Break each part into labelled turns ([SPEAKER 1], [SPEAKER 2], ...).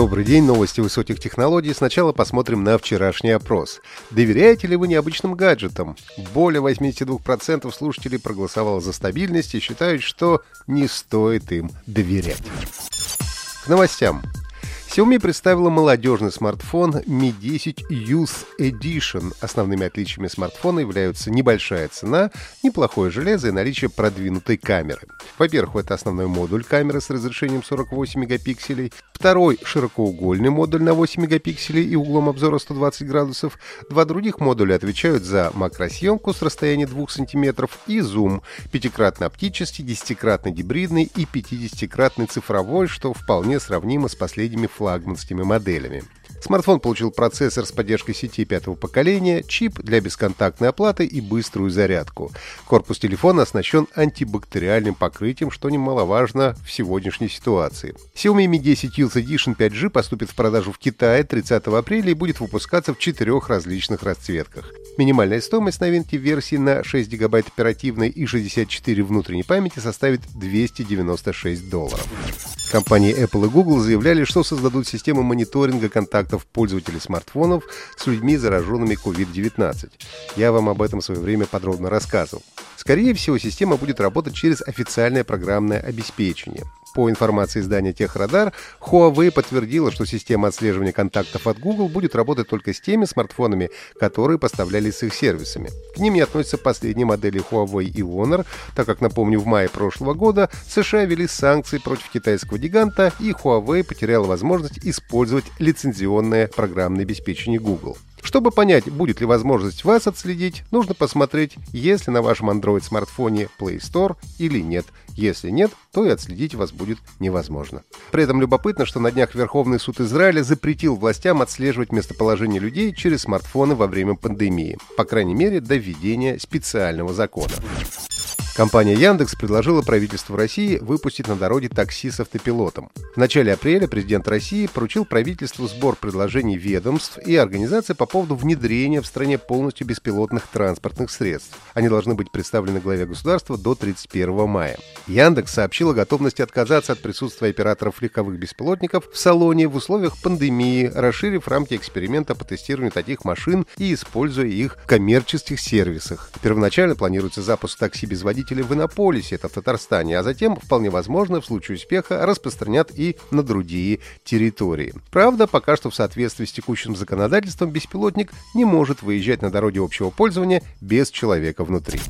[SPEAKER 1] Добрый день, новости высоких технологий. Сначала посмотрим на вчерашний опрос. Доверяете ли вы необычным гаджетам? Более 82% слушателей проголосовало за стабильность и считают, что не стоит им доверять. К новостям. Xiaomi представила молодежный смартфон Mi 10 Youth Edition. Основными отличиями смартфона являются небольшая цена, неплохое железо и наличие продвинутой камеры. Во-первых, это основной модуль камеры с разрешением 48 мегапикселей. Второй — широкоугольный модуль на 8 мегапикселей и углом обзора 120 градусов. Два других модуля отвечают за макросъемку с расстояния 2 см и зум, пятикратно оптический, десятикратный гибридный и 50-кратный цифровой, что вполне сравнимо с последними флагманскими моделями. Смартфон получил процессор с поддержкой сети пятого поколения, чип для бесконтактной оплаты и быструю зарядку. Корпус телефона оснащен антибактериальным покрытием, что немаловажно в сегодняшней ситуации. Xiaomi Mi 10 Youth Edition 5G поступит в продажу в Китае 30 апреля и будет выпускаться в четырех различных расцветках. Минимальная стоимость новинки версии на 6 гигабайт оперативной и 64 внутренней памяти составит 296 долларов. Компании Apple и Google заявляли, что создадут систему мониторинга контактов пользователей смартфонов с людьми, зараженными COVID-19. Я вам об этом в свое время подробно рассказывал. Скорее всего, система будет работать через официальное программное обеспечение. По информации издания Техрадар, Huawei подтвердила, что система отслеживания контактов от Google будет работать только с теми смартфонами, которые поставлялись с их сервисами. К ним не относятся последние модели Huawei и Honor, так как, напомню, в мае прошлого года США ввели санкции против китайского гиганта, и Huawei потеряла возможность использовать лицензионное программное обеспечение Google. Чтобы понять, будет ли возможность вас отследить, нужно посмотреть, есть ли на вашем Android-смартфоне Play Store или нет. Если нет, то и отследить вас будет невозможно. При этом любопытно, что на днях Верховный суд Израиля запретил властям отслеживать местоположение людей через смартфоны во время пандемии. По крайней мере, до введения специального закона. Компания Яндекс предложила правительству России выпустить на дороге такси с автопилотом. В начале апреля президент России поручил правительству сбор предложений ведомств и организаций по поводу внедрения в стране полностью беспилотных транспортных средств. Они должны быть представлены главе государства до 31 мая. Яндекс сообщил о готовности отказаться от присутствия операторов легковых беспилотников в салоне в условиях пандемии, расширив рамки эксперимента по тестированию таких машин и используя их в коммерческих сервисах. Первоначально планируется запуск такси без водителя водителей в Иннополисе, это в Татарстане, а затем, вполне возможно, в случае успеха распространят и на другие территории. Правда, пока что в соответствии с текущим законодательством беспилотник не может выезжать на дороге общего пользования без человека внутри.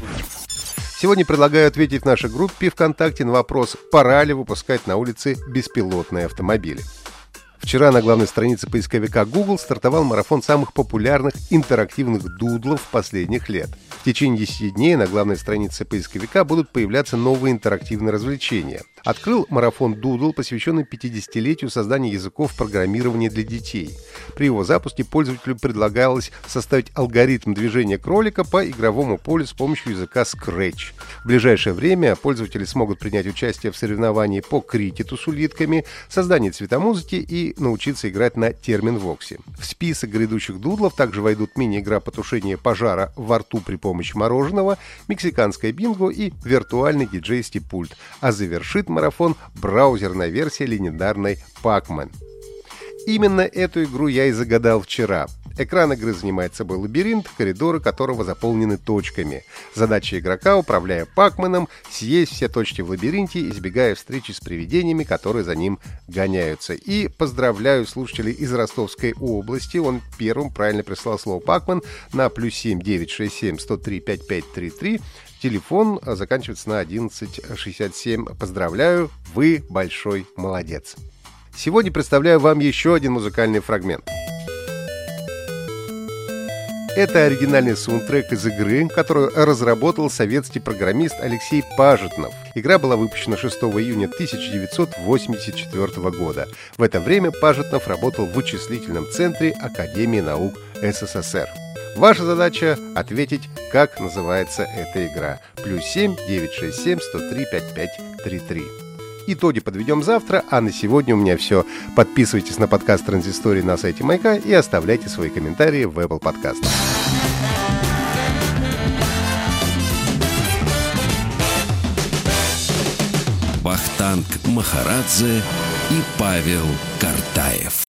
[SPEAKER 1] Сегодня предлагаю ответить в нашей группе ВКонтакте на вопрос, пора ли выпускать на улице беспилотные автомобили. Вчера на главной странице поисковика Google стартовал марафон самых популярных интерактивных дудлов последних лет. В течение 10 дней на главной странице поисковика будут появляться новые интерактивные развлечения открыл марафон Doodle, посвященный 50-летию создания языков программирования для детей. При его запуске пользователю предлагалось составить алгоритм движения кролика по игровому полю с помощью языка Scratch. В ближайшее время пользователи смогут принять участие в соревновании по крикету с улитками, создании цветомузыки и научиться играть на терминвоксе. В список грядущих дудлов также войдут мини-игра по тушению пожара во рту при помощи мороженого, мексиканское бинго и виртуальный диджейский пульт, а завершит марафон браузерная версия легендарной Pac-Man. Именно эту игру я и загадал вчера. Экран игры занимает собой лабиринт, коридоры которого заполнены точками. Задача игрока, управляя Пакманом, съесть все точки в лабиринте, избегая встречи с привидениями, которые за ним гоняются. И поздравляю слушателей из Ростовской области. Он первым правильно прислал слово Пакман на плюс 7 967 103 5533. Телефон заканчивается на 1167. Поздравляю, вы большой молодец. Сегодня представляю вам еще один музыкальный фрагмент. Это оригинальный саундтрек из игры, которую разработал советский программист Алексей Пажетнов. Игра была выпущена 6 июня 1984 года. В это время Пажетнов работал в вычислительном центре Академии наук СССР. Ваша задача — ответить, как называется эта игра. Плюс 7 967 103 5533. Итоги подведем завтра, а на сегодня у меня все. Подписывайтесь на подкаст Транзистории на сайте Майка и оставляйте свои комментарии в Apple Podcast.
[SPEAKER 2] Вахтанг Махарадзе и Павел Картаев.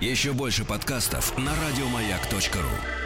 [SPEAKER 2] Еще больше подкастов на радиомаяк.ру